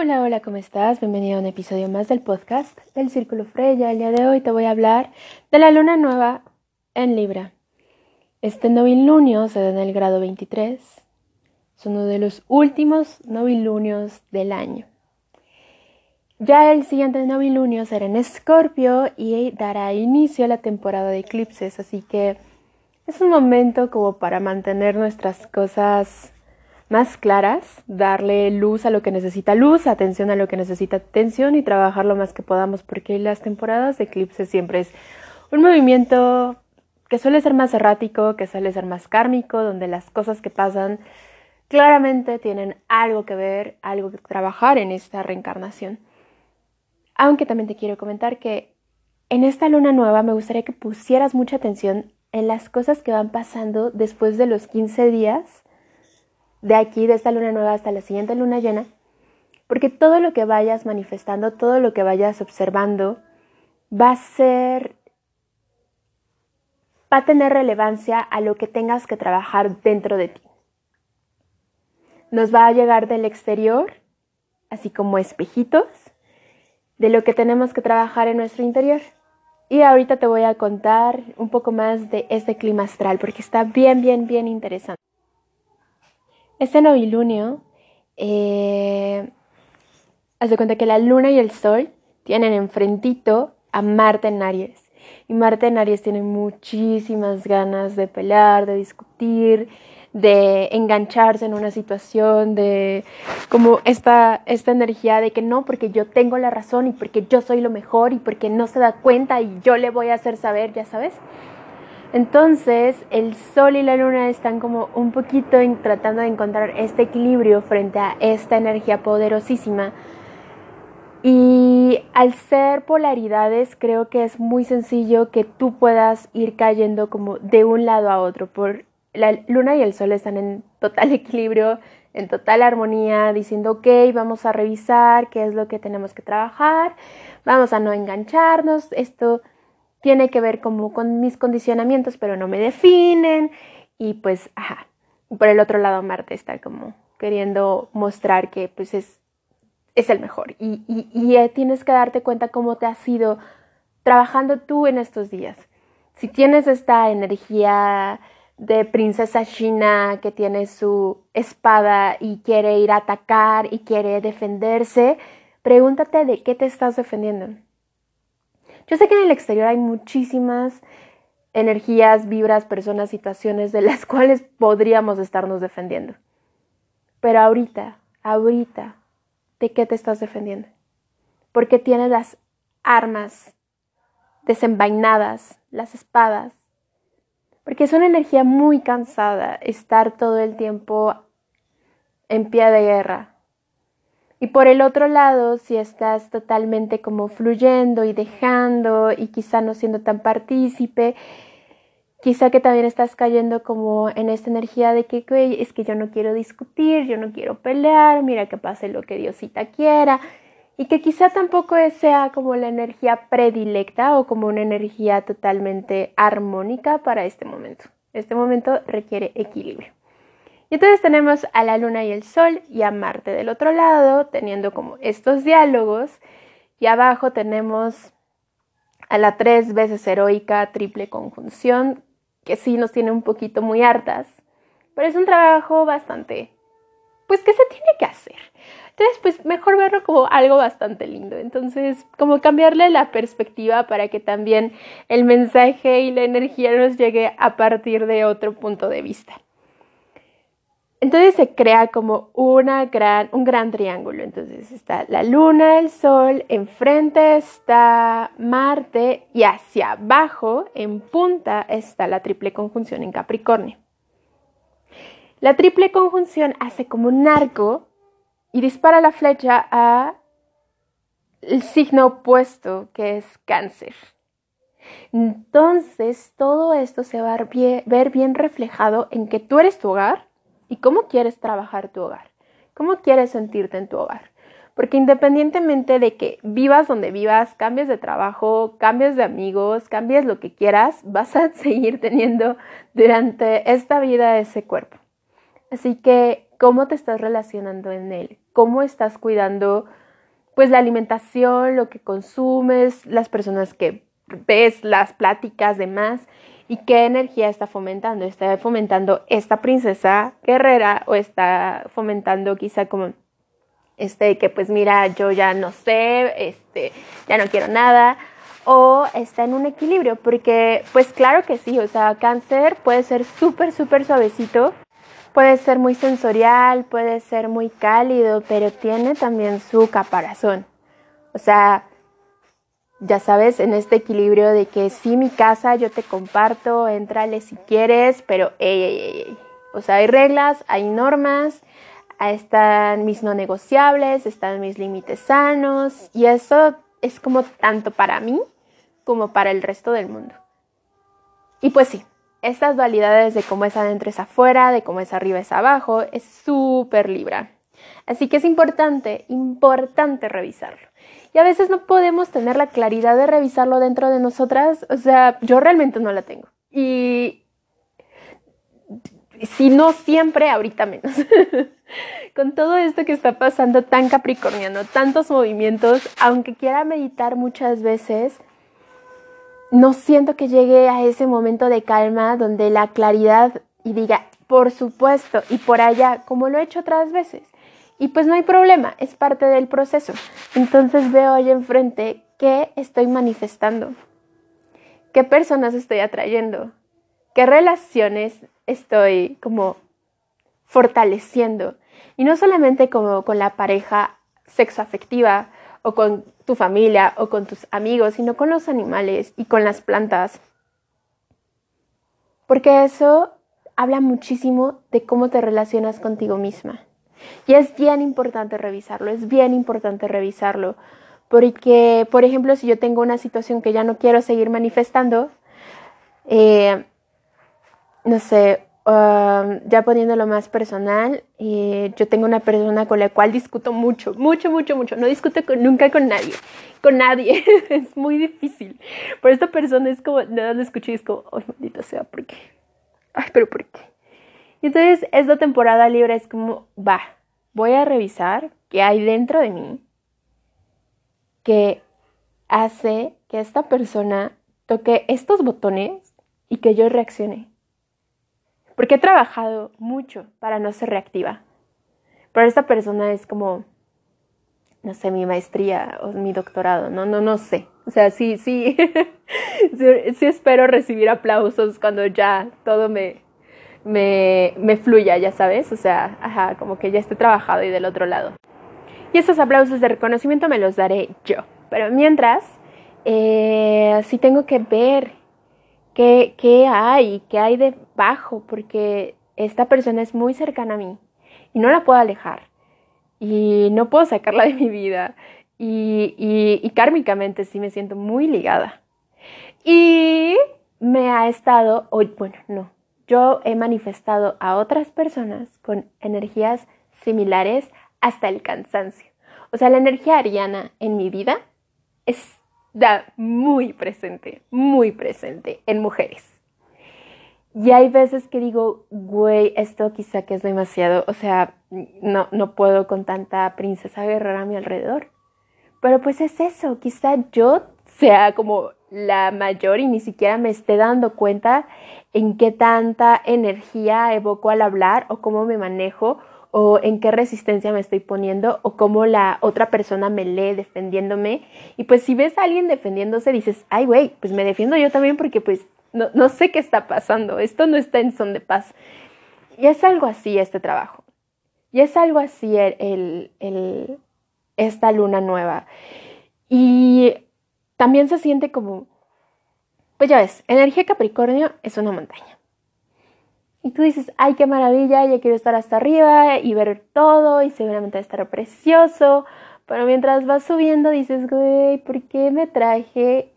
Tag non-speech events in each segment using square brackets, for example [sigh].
Hola, hola, ¿cómo estás? Bienvenido a un episodio más del podcast del Círculo Freya. El día de hoy te voy a hablar de la luna nueva en Libra. Este novilunio se da en el grado 23. Es uno de los últimos novilunios del año. Ya el siguiente novilunio será en Escorpio y dará inicio a la temporada de eclipses, así que es un momento como para mantener nuestras cosas más claras, darle luz a lo que necesita luz, atención a lo que necesita atención y trabajar lo más que podamos, porque las temporadas de eclipse siempre es un movimiento que suele ser más errático, que suele ser más kármico, donde las cosas que pasan claramente tienen algo que ver, algo que trabajar en esta reencarnación. Aunque también te quiero comentar que en esta luna nueva me gustaría que pusieras mucha atención en las cosas que van pasando después de los 15 días de aquí, de esta luna nueva hasta la siguiente luna llena, porque todo lo que vayas manifestando, todo lo que vayas observando, va a ser, va a tener relevancia a lo que tengas que trabajar dentro de ti. Nos va a llegar del exterior, así como espejitos, de lo que tenemos que trabajar en nuestro interior. Y ahorita te voy a contar un poco más de este clima astral, porque está bien, bien, bien interesante. Este novilunio, eh, cuenta que la luna y el sol tienen enfrentito a Marte en Aries. Y Marte en Aries tiene muchísimas ganas de pelear, de discutir, de engancharse en una situación, de como esta, esta energía de que no, porque yo tengo la razón y porque yo soy lo mejor y porque no se da cuenta y yo le voy a hacer saber, ya sabes. Entonces, el Sol y la Luna están como un poquito tratando de encontrar este equilibrio frente a esta energía poderosísima. Y al ser polaridades, creo que es muy sencillo que tú puedas ir cayendo como de un lado a otro. Por la Luna y el Sol están en total [laughs] equilibrio, en total armonía, diciendo, ok, vamos a revisar qué es lo que tenemos que trabajar, vamos a no engancharnos, esto tiene que ver como con mis condicionamientos, pero no me definen. Y pues, ajá. Por el otro lado, Marte está como queriendo mostrar que pues es, es el mejor. Y, y, eh, tienes que darte cuenta cómo te has ido trabajando tú en estos días. Si tienes esta energía de princesa china que tiene su espada y quiere ir a atacar y quiere defenderse, pregúntate de qué te estás defendiendo. Yo sé que en el exterior hay muchísimas energías, vibras, personas, situaciones de las [laughs] cuales podríamos estarnos defendiendo. Pero ahorita, ahorita, ¿de qué te estás defendiendo? Porque tienes las armas desenvainadas, las espadas. Porque es una energía muy cansada estar todo el tiempo en pie de guerra, y por el otro lado, si estás totalmente como fluyendo y dejando y quizá no siendo tan partícipe, quizá que también estás cayendo como en esta energía de que es que yo no quiero discutir, yo no quiero pelear, mira que pase lo que Diosita quiera. Y que quizá tampoco sea como la energía predilecta o como una energía totalmente armónica para este momento. Este momento requiere equilibrio. Y entonces tenemos a la luna y el sol y a Marte del otro lado, teniendo como estos diálogos. Y abajo tenemos a la tres veces heroica triple conjunción, que sí nos tiene un poquito muy hartas, pero es un trabajo bastante, pues que se tiene que hacer. Entonces, pues mejor verlo como algo bastante lindo. Entonces, como cambiarle la perspectiva para que también el mensaje y la energía nos llegue a partir de otro punto de vista. Entonces se crea como una gran, un gran triángulo. Entonces está la luna, el sol, enfrente está Marte y hacia abajo, en punta, está la triple conjunción en Capricornio. La triple conjunción hace como un arco y dispara la flecha a el signo opuesto que es cáncer. Entonces todo esto se va a ver bien reflejado en que tú eres tu hogar y cómo quieres trabajar tu hogar, cómo quieres sentirte en tu hogar. Porque independientemente de que vivas donde vivas, cambies de trabajo, cambies de amigos, cambies lo que quieras, [laughs] vas a seguir teniendo durante esta vida ese cuerpo. Así que, ¿cómo te estás relacionando en él? cómo estás cuidando pues la alimentación, lo que consumes, las personas que ves, las pláticas, demás, y qué energía está fomentando. ¿Está fomentando esta princesa guerrera o está fomentando quizá como este que pues mira, yo ya no sé, este, ya no quiero nada? o está en un equilibrio, porque pues claro que sí, o sea, cáncer puede ser súper, súper suavecito, puede ser muy sensorial, puede ser muy cálido, pero tiene también su caparazón. O sea, ya sabes, en este equilibrio de que sí, mi casa, yo te comparto, entrale si quieres, pero ey, ey, ey, O sea, hay reglas, hay normas, están mis no negociables, están mis límites sanos, y eso es como tanto para mí como para el resto del mundo. Y pues sí, estas dualidades de cómo es adentro es afuera, de cómo es arriba es abajo, es súper libra. Así que es importante, importante revisarlo. Y a veces no podemos tener la claridad de revisarlo dentro de nosotras. O sea, yo realmente no la tengo. Y si no siempre, ahorita menos. [laughs] Con todo esto que está pasando tan capricorniano, tantos movimientos, aunque quiera meditar muchas veces, no siento que llegue a ese momento de calma donde la claridad y diga, por supuesto, y por allá, como lo he hecho otras veces. Y pues no hay problema, es parte del proceso. Entonces veo ahí enfrente qué estoy manifestando, qué personas estoy atrayendo, qué relaciones estoy como fortaleciendo. Y no solamente como con la pareja sexoafectiva o con tu familia o con tus amigos, sino con los animales y con las plantas. Porque eso habla muchísimo de cómo te relacionas contigo misma. Y es bien importante revisarlo, es bien importante revisarlo. Porque, por ejemplo, si yo tengo una situación que ya no quiero seguir manifestando, eh, no sé, Um, ya poniéndolo más personal, eh, yo tengo una persona con la cual discuto mucho, mucho, mucho, mucho. No discuto nunca con nadie, con nadie. [laughs] es muy difícil. Pero esta persona es como, nada lo escuché y es como, ay, maldito sea, ¿por qué? Ay, pero ¿por qué? Y entonces esta temporada libre es como, va, voy a revisar qué hay dentro de mí que hace que esta persona toque estos botones y que yo reaccione porque he trabajado mucho para no ser reactiva. Pero esta persona es como, no sé, mi maestría o mi doctorado, no, no, no sé. O sea, sí, sí, [laughs] sí, espero recibir aplausos cuando ya todo me, me, me fluya, ya sabes. O sea, ajá, como que ya esté trabajado y del otro lado. Y esos aplausos de reconocimiento me los daré yo. Pero mientras, eh, sí tengo que ver qué, qué hay, qué hay debajo, porque esta persona es muy cercana a mí y no la puedo alejar y no puedo sacarla de mi vida y, y, kármicamente sí me siento muy ligada. Y me ha estado, hoy, bueno, no, yo he manifestado a otras personas con energías similares hasta el cansancio. O sea, la energía ariana en mi vida es da muy presente, muy presente en mujeres. Y hay veces que digo, güey, esto quizá que es demasiado, o sea, no, no puedo con tanta princesa guerrera a mi alrededor. Pero pues es eso, quizá yo sea como la mayor y ni siquiera me esté dando cuenta en qué tanta energía evoco al hablar o cómo me manejo o en qué resistencia me estoy poniendo o cómo la otra persona me lee defendiéndome. Y pues si ves a alguien defendiéndose, dices, ay, güey, pues me defiendo yo también porque pues no, no, sé qué está pasando, esto no está en son de paz. Y es algo así este trabajo. Y es algo así el, el, esta luna nueva. Y también se siente como, pues ya ves, energía Capricornio es una montaña. Y tú dices, ay, qué maravilla, ya quiero estar hasta arriba y ver todo y seguramente estar precioso. Pero mientras vas subiendo dices, güey, ¿por qué me traje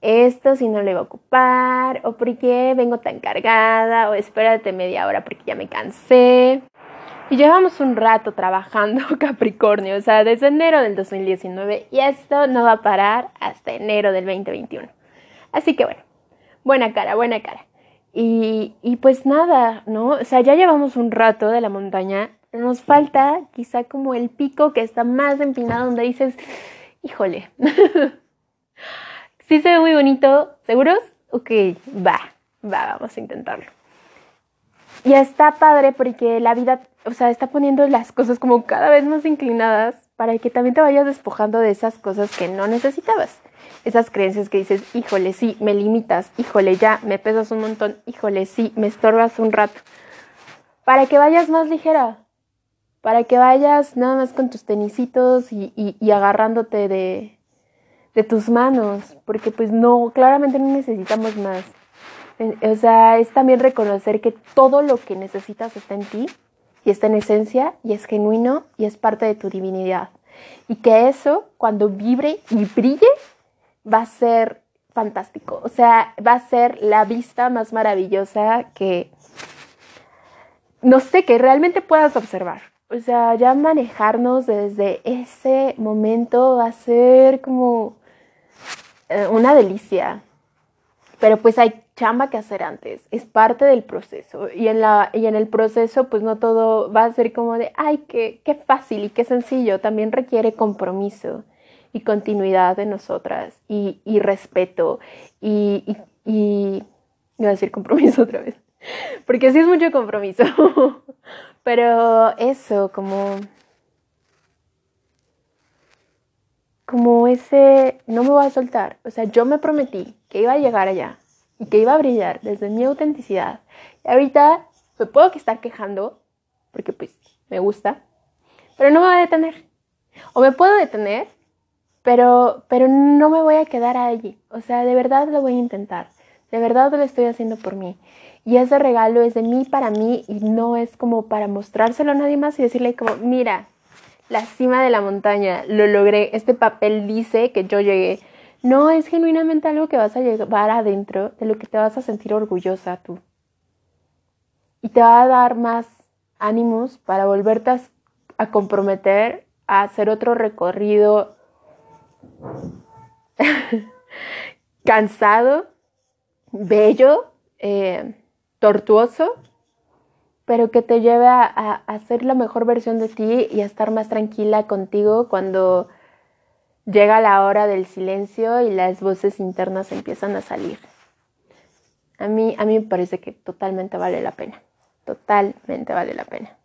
esto si no lo iba a ocupar? ¿O por qué vengo tan cargada? ¿O espérate media hora porque ya me cansé? Y llevamos un rato trabajando [laughs] Capricornio, o sea, desde enero del 2019 y esto no va a parar hasta enero del 2021. Así que bueno, buena cara, buena cara. Y, pues nada, ¿no? O sea, ya llevamos un rato de la montaña nos falta quizá como el pico que está más empinado donde dices, híjole, [laughs] sí se ve muy bonito, ¿seguros? Ok, va, va, vamos a intentarlo. Y está padre porque la vida, o sea, está poniendo las cosas como cada vez más inclinadas para que también te vayas despojando de esas cosas que no necesitabas. Esas creencias que dices, híjole, sí, me limitas, híjole, ya, me pesas un montón, híjole, sí, me estorbas un rato. Para que vayas más ligera, para que vayas nada más con tus tenisitos y, y agarrándote de, de tus manos, porque pues no, claramente no necesitamos más. O sea, es también reconocer que todo lo que necesitas está en ti y está en esencia y es genuino y es parte de tu divinidad. Y que eso, cuando vibre y brille, va a ser fantástico. O sea, va a ser la vista más maravillosa que, no sé, que realmente puedas observar. O sea, ya manejarnos desde ese momento va a ser como eh, una delicia. Pero pues hay chamba que hacer antes, es parte del proceso. Y en, la, y en el proceso, pues no todo va a ser como de, ay, qué, qué fácil y qué sencillo. También requiere compromiso y continuidad de nosotras y, y respeto y, y, y, voy a decir compromiso [laughs] otra vez, porque sí es mucho compromiso. [laughs] Pero eso, como como ese, no me voy a soltar. O sea, yo me prometí que iba a llegar allá y que iba a brillar desde mi autenticidad. Y ahorita me puedo que estar quejando, porque pues me gusta, pero no me voy a detener. O me puedo detener, pero, pero no me voy a quedar allí. O sea, de verdad lo voy a intentar. De verdad lo estoy haciendo por mí. Y ese regalo es de mí para mí y no es como para mostrárselo a nadie más y decirle como, mira, la cima de la montaña, lo logré, este papel dice que yo llegué. No, es genuinamente algo que vas a llevar adentro, de lo que te vas a sentir orgullosa tú. Y te va a dar más ánimos para volverte a, comprometer a hacer otro recorrido [laughs] cansado, bello, eh, tortuoso, pero que te lleve a, a, ser la mejor versión de ti y a estar más tranquila contigo cuando llega la hora del silencio y las voces internas empiezan a salir. A mí, a mí me parece que totalmente vale la pena, totalmente vale la pena.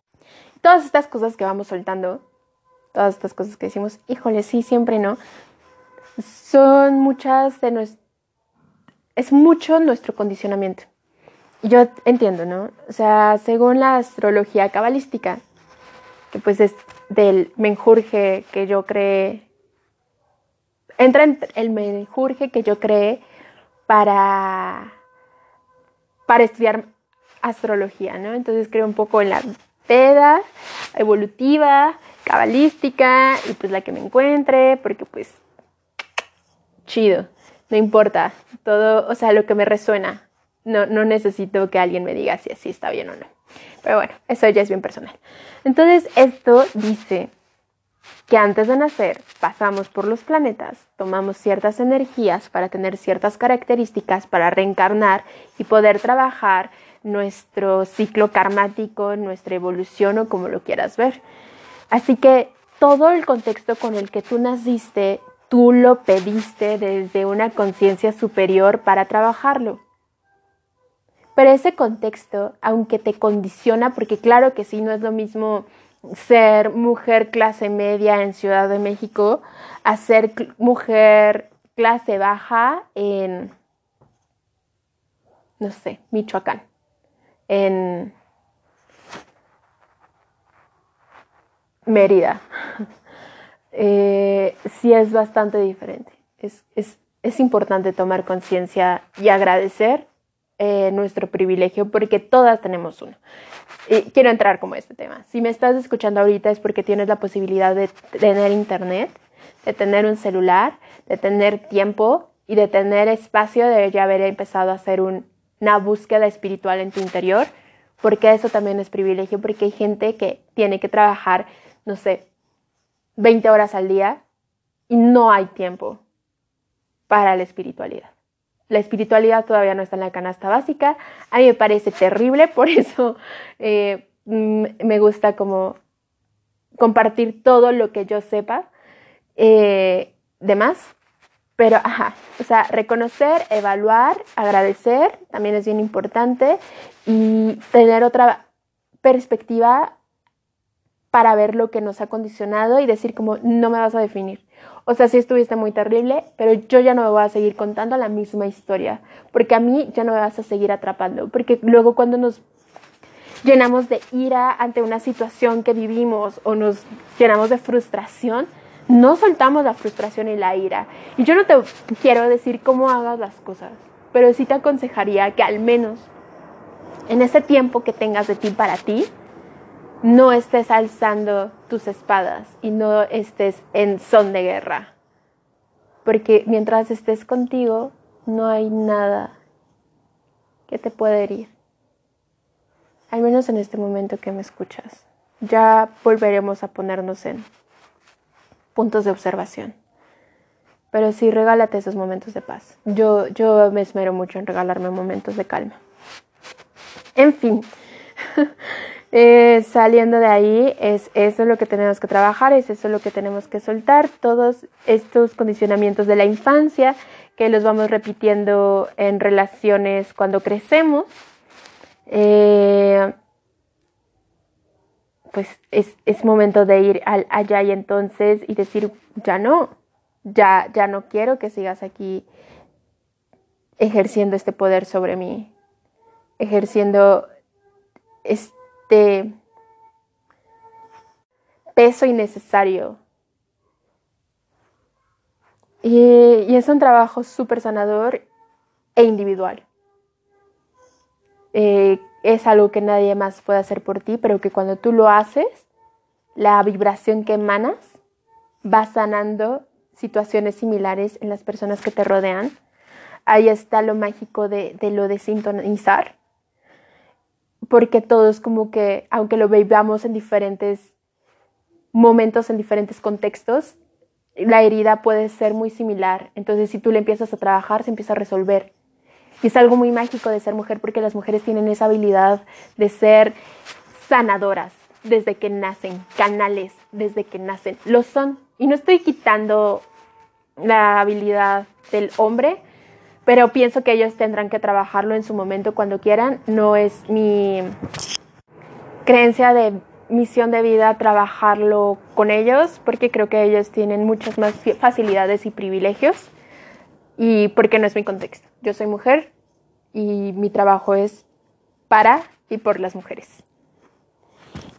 Todas estas cosas que vamos soltando, todas estas cosas que decimos, híjole, sí, siempre no, son muchas de nuestro, es mucho nuestro condicionamiento yo entiendo, ¿no? O sea, según la astrología cabalística, que pues es del menjurje que yo creé, entra en el menjurje que yo creé para, para estudiar astrología, ¿no? Entonces creo un poco en la Veda, evolutiva, cabalística y pues la que me encuentre, porque pues chido, no importa, todo, o sea, lo que me resuena, no, no necesito que alguien me diga si así está bien o no. Pero bueno, eso ya es bien personal. Entonces, esto dice que antes de nacer pasamos por los planetas, tomamos ciertas energías para tener ciertas características para reencarnar y poder trabajar nuestro ciclo karmático, nuestra evolución o como lo quieras ver. Así que todo el contexto con el que tú naciste, tú lo pediste desde una conciencia superior para trabajarlo. Pero ese contexto, aunque te condiciona, porque claro que sí, no es lo mismo ser mujer clase media en Ciudad de México a ser mujer clase baja en, no sé, Michoacán, en Mérida. [laughs] Eh, sí es bastante diferente. Es, es, es importante tomar conciencia y agradecer eh, nuestro privilegio porque todas tenemos uno. Y quiero entrar como este tema. Si me estás escuchando ahorita es porque tienes la posibilidad de tener internet, de tener un celular, de tener tiempo y de tener espacio de ya haber empezado a hacer una búsqueda espiritual en tu interior, porque eso también es privilegio, porque hay gente que tiene que trabajar, no sé, 20 horas al día y no hay tiempo para la espiritualidad la espiritualidad todavía no está en la canasta básica. A mí me parece terrible, [laughs] por eso eh, mm, me gusta como compartir todo lo que yo sepa eh, de más. Pero, ajá, o sea, reconocer, evaluar, agradecer también es bien importante y tener otra perspectiva para ver lo que nos ha condicionado y decir como no me vas a definir. O sea, sí estuviste muy terrible, pero yo ya no me voy a seguir contando la misma historia, porque a mí ya no me vas a seguir atrapando, porque luego cuando nos llenamos de ira ante una situación que vivimos o nos llenamos de frustración, no soltamos la frustración y la ira. Y yo no te quiero decir cómo hagas las cosas, pero sí te aconsejaría que al menos en ese tiempo que tengas de ti para ti, no estés alzando tus espadas y no estés en son de guerra. Porque mientras estés contigo, no hay nada que te pueda herir. Al menos en este momento que me escuchas. Ya volveremos a ponernos en puntos de observación. Pero sí, regálate esos momentos de paz. Yo, yo me esmero mucho en regalarme momentos de calma. En fin, [laughs] eh, saliendo de ahí, es eso lo que tenemos que trabajar, es eso lo que tenemos que soltar, todos estos condicionamientos de la infancia que los vamos repitiendo en relaciones cuando crecemos. Eh, pues es, momento de ir allá y entonces y decir, ya no, ya, ya no quiero que sigas aquí ejerciendo este poder sobre mí, ejerciendo este peso innecesario. Y, es un trabajo súper sanador e individual. Eh, es algo que nadie más puede hacer por ti, pero que cuando tú lo haces, la vibración que emanas va sanando situaciones similares en las personas que te rodean. Ahí está lo mágico de, lo de sintonizar, porque todos como que, aunque lo veamos en diferentes momentos, en diferentes contextos, la herida puede ser muy similar. Entonces, si tú le empiezas a trabajar, se empieza a resolver. Y es algo muy mágico de ser mujer porque las mujeres tienen esa habilidad de ser sanadoras desde que nacen, canales desde que nacen. Lo son. Y no estoy quitando la habilidad del hombre, pero pienso que ellos tendrán que trabajarlo en su momento cuando quieran. No es mi creencia de misión de vida trabajarlo con ellos, porque creo que ellos tienen muchas más facilidades y privilegios y porque no es mi contexto. Yo soy mujer y mi trabajo es para y por las mujeres.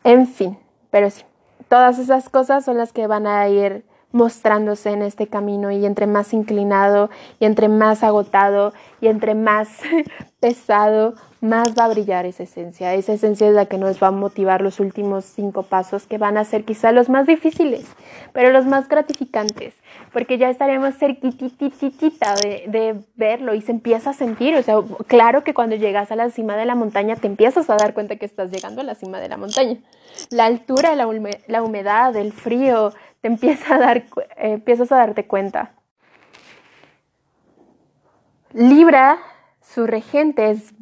En fin, pero sí, todas esas cosas son las que van a ir mostrándose en este camino y entre más inclinado y entre más agotado y entre más [laughs] pesado más va a brillar esa esencia. Esa esencia es la que nos va a motivar los últimos cinco pasos que van a ser quizá los más difíciles, pero los más gratificantes, porque ya estaremos cerquitititita de, de verlo y se empieza a sentir. O sea, claro que cuando llegas a la cima de la montaña te empiezas a dar cuenta que estás llegando a la cima de la montaña. La altura, la, la humedad, el frío, te empieza a dar, eh, empiezas a darte cuenta. Libra, su regente es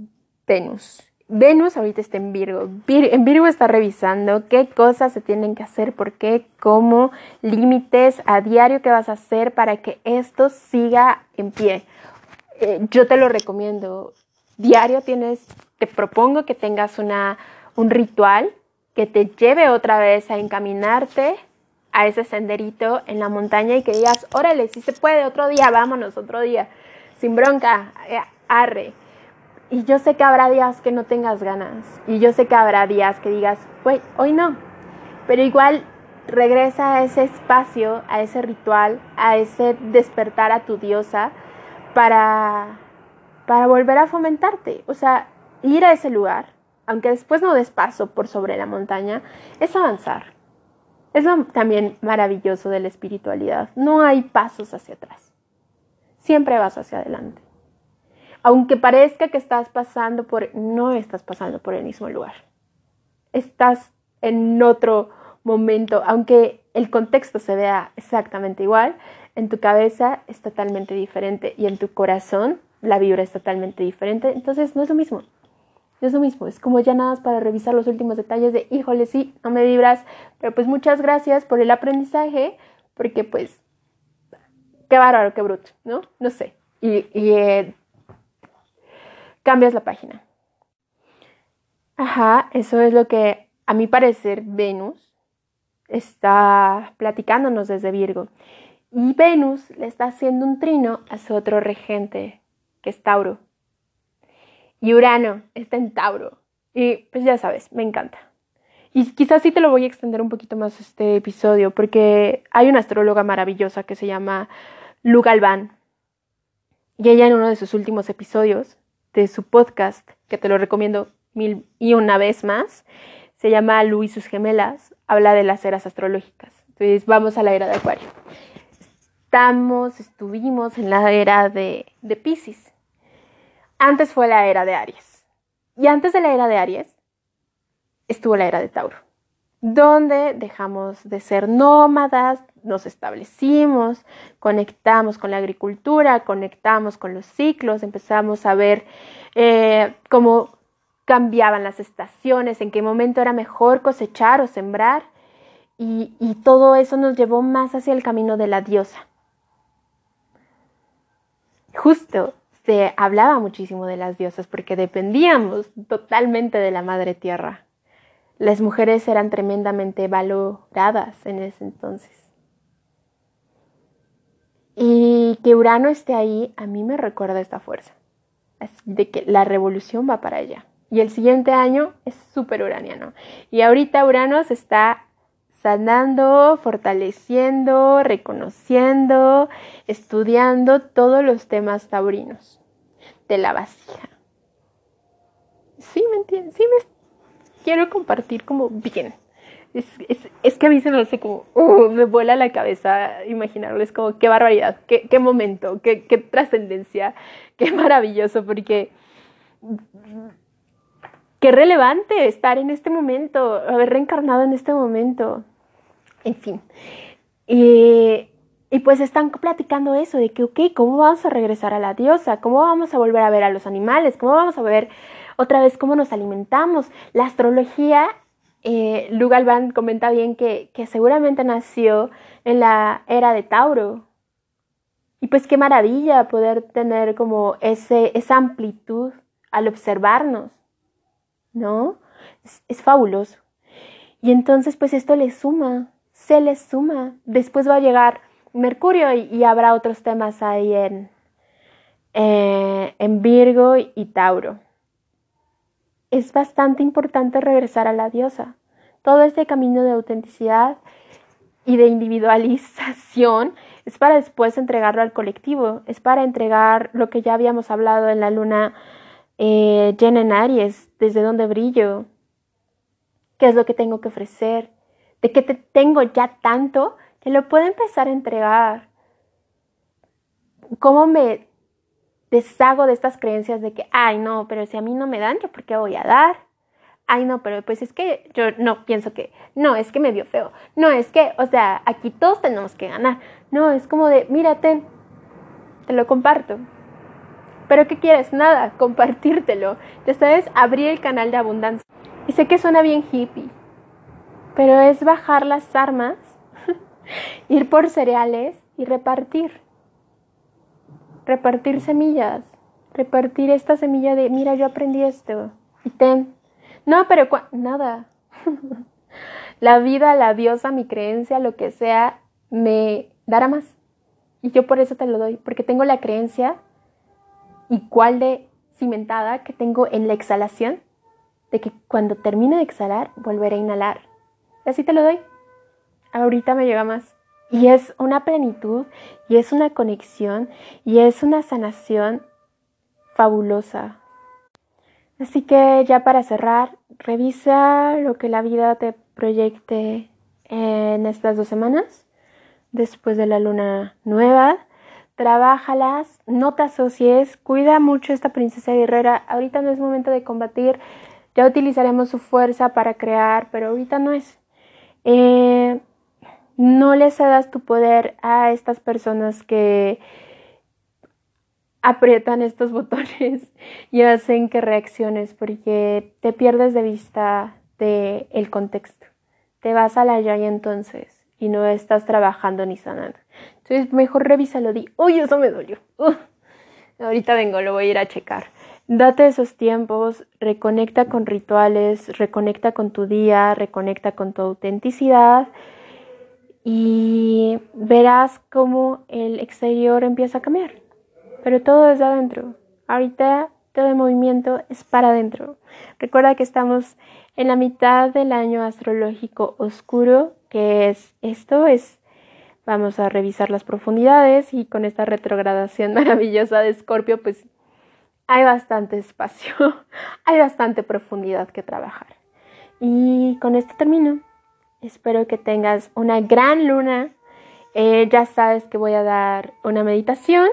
Venus. Venus ahorita está en Virgo. en Virgo está revisando qué cosas se tienen que hacer, por qué, cómo, límites a diario que vas a hacer para que esto siga en pie. Eh, yo te lo recomiendo. Diario tienes, te propongo que tengas una, un ritual que te lleve otra vez a encaminarte a ese senderito en la montaña y que digas, órale, si se puede, otro día, vámonos, otro día, sin bronca, eh, arre y yo sé que habrá días que no tengas ganas. Y yo sé que habrá días que digas, güey, hoy no. Pero igual regresa a ese espacio, a ese ritual, a ese despertar a tu diosa para, para volver a fomentarte. O sea, ir a ese lugar, aunque después no des paso por sobre la montaña, es avanzar. Es lo también maravilloso de la espiritualidad. No hay pasos hacia atrás. Siempre vas hacia adelante aunque parezca que estás pasando por, no estás pasando por el mismo lugar. Estás en otro momento, aunque el contexto se vea exactamente igual, en tu cabeza es totalmente diferente y en tu corazón la vibra es totalmente diferente, entonces no es lo mismo. Es lo mismo, es como ya nada para revisar los últimos detalles de, híjole, sí, no me vibras, pero pues muchas gracias por el aprendizaje, porque pues, qué bárbaro, qué bruto, ¿no? No sé. Y, eh, cambias la página. Ajá, eso es lo que a mi parecer Venus está platicándonos desde Virgo. Y Venus le está haciendo un trino a su otro regente, que es Tauro. Y Urano está en Tauro. Y pues ya sabes, me encanta. Y quizás sí te lo voy a extender un poquito más este episodio, porque hay una astróloga maravillosa que se llama Lu Galván. Y ella en uno de sus últimos episodios de su podcast, que te lo recomiendo mil y una vez más, se llama Lu y sus gemelas, habla de las eras astrológicas. Entonces vamos a la era de Acuario estamos, estuvimos en la era de, de Pisces. Antes fue la era de Aries. Y antes de la era de Aries estuvo la era de Tauro, donde dejamos de ser nómadas, nos establecimos, conectamos con la agricultura, conectamos con los ciclos, empezamos a ver eh, cómo cambiaban las estaciones, en qué momento era mejor cosechar o sembrar. Y, y, todo eso nos llevó más hacia el camino de la diosa justo se hablaba muchísimo de las diosas porque dependíamos totalmente de la madre tierra. Las mujeres eran tremendamente valoradas en ese entonces. Y que Urano esté ahí a mí me recuerda esta fuerza, de que la revolución va para allá. Y el siguiente año es súper uraniano. Y ahorita Urano se está sanando, fortaleciendo, reconociendo, estudiando todos los temas taurinos de la vasija. Sí, ¿me entiendes? Sí, me quiero compartir como bien. Es, que a mí se me hace como, uh, me vuela la cabeza imaginarles como qué barbaridad, qué, qué momento, qué, qué trascendencia, [laughs] qué maravilloso, porque qué relevante estar en este momento, haber reencarnado en este momento en fin. y pues están platicando eso, de que, ok, ¿cómo vamos a regresar a la diosa? ¿Cómo vamos a volver a ver a los animales? ¿Cómo vamos a ver otra vez cómo nos alimentamos? La astrología, eh, Lu Galván comenta bien que, que seguramente nació en la era de Tauro. Y pues qué maravilla poder tener como ese, esa amplitud al observarnos, ¿no? es fabuloso. Y entonces pues esto le suma, se les suma. Después va a llegar Mercurio y, habrá otros temas ahí en, eh, en Virgo y Tauro. Es bastante importante regresar a la diosa. Todo este camino de autenticidad y de individualización es para después entregarlo al colectivo, es para entregar lo que ya habíamos hablado en la luna eh, llena en Aries, desde donde brillo, qué es lo que tengo que ofrecer, de que te tengo ya tanto que lo puedo empezar a entregar. ¿Cómo me deshago de estas creencias de que, ay, no, pero si a mí no me dan, ¿yo por qué voy a dar? Ay, no, pero pues es que yo no pienso que, no, es que me vio feo. No, es que, o sea, aquí todos tenemos que ganar. No, es como de, mírate, te lo comparto. Pero ¿qué quieres? Nada, [laughs] compartírtelo. Ya sabes, abrir el canal de abundancia. Y sé que suena bien hippie, pero es bajar las armas, [laughs] ir por cereales y repartir. Repartir semillas, repartir esta semilla de, mira, yo aprendí esto y ten. No, pero nada. [laughs] la vida, la diosa, mi creencia, lo que sea, me dará más. Y yo por eso te lo doy, porque tengo la creencia igual de cimentada que tengo en la exhalación, de que cuando termine de exhalar, volveré a inhalar así te lo doy. Ahorita me llega más. Y es una plenitud, y es una conexión, y es una sanación fabulosa. Así que ya para cerrar, revisa lo que la vida te proyecte en estas dos semanas, después de la luna nueva. Trabájalas, no te asocies, cuida mucho esta princesa guerrera. Ahorita no es momento de combatir, ya utilizaremos su fuerza para crear, pero ahorita no es. Eh, no le cedas tu poder a estas personas que aprietan estos [laughs] botones y hacen que reacciones porque te pierdes de vista del el contexto. Te vas a la ya y entonces y no estás trabajando ni sanando. Entonces mejor revísalo, di, uy, eso me dolió. ahorita vengo, lo voy a ir a checar. Date esos tiempos, reconecta con rituales, reconecta con tu día, reconecta con tu autenticidad y verás cómo el exterior empieza a cambiar pero todo desde adentro. Ahorita todo el movimiento es para adentro. Recuerda que estamos en la mitad del año astrológico oscuro, que es esto, es vamos a revisar las profundidades y con esta retrogradación [laughs] maravillosa de Escorpio, pues hay bastante espacio, [laughs] hay bastante profundidad que trabajar. Y con esto termino. Espero que tengas una gran luna. Eh, ya sabes que voy a dar una meditación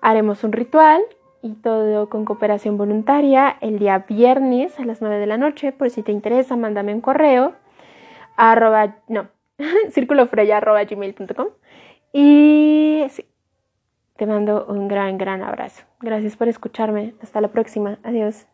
Haremos un ritual y todo con cooperación voluntaria el día viernes a las 9 de la noche. Por si te interesa, mándame un correo arroba, no, [laughs] gmail.com y sí, te mando un gran, gran abrazo. Gracias por escucharme. Hasta la próxima. Adiós.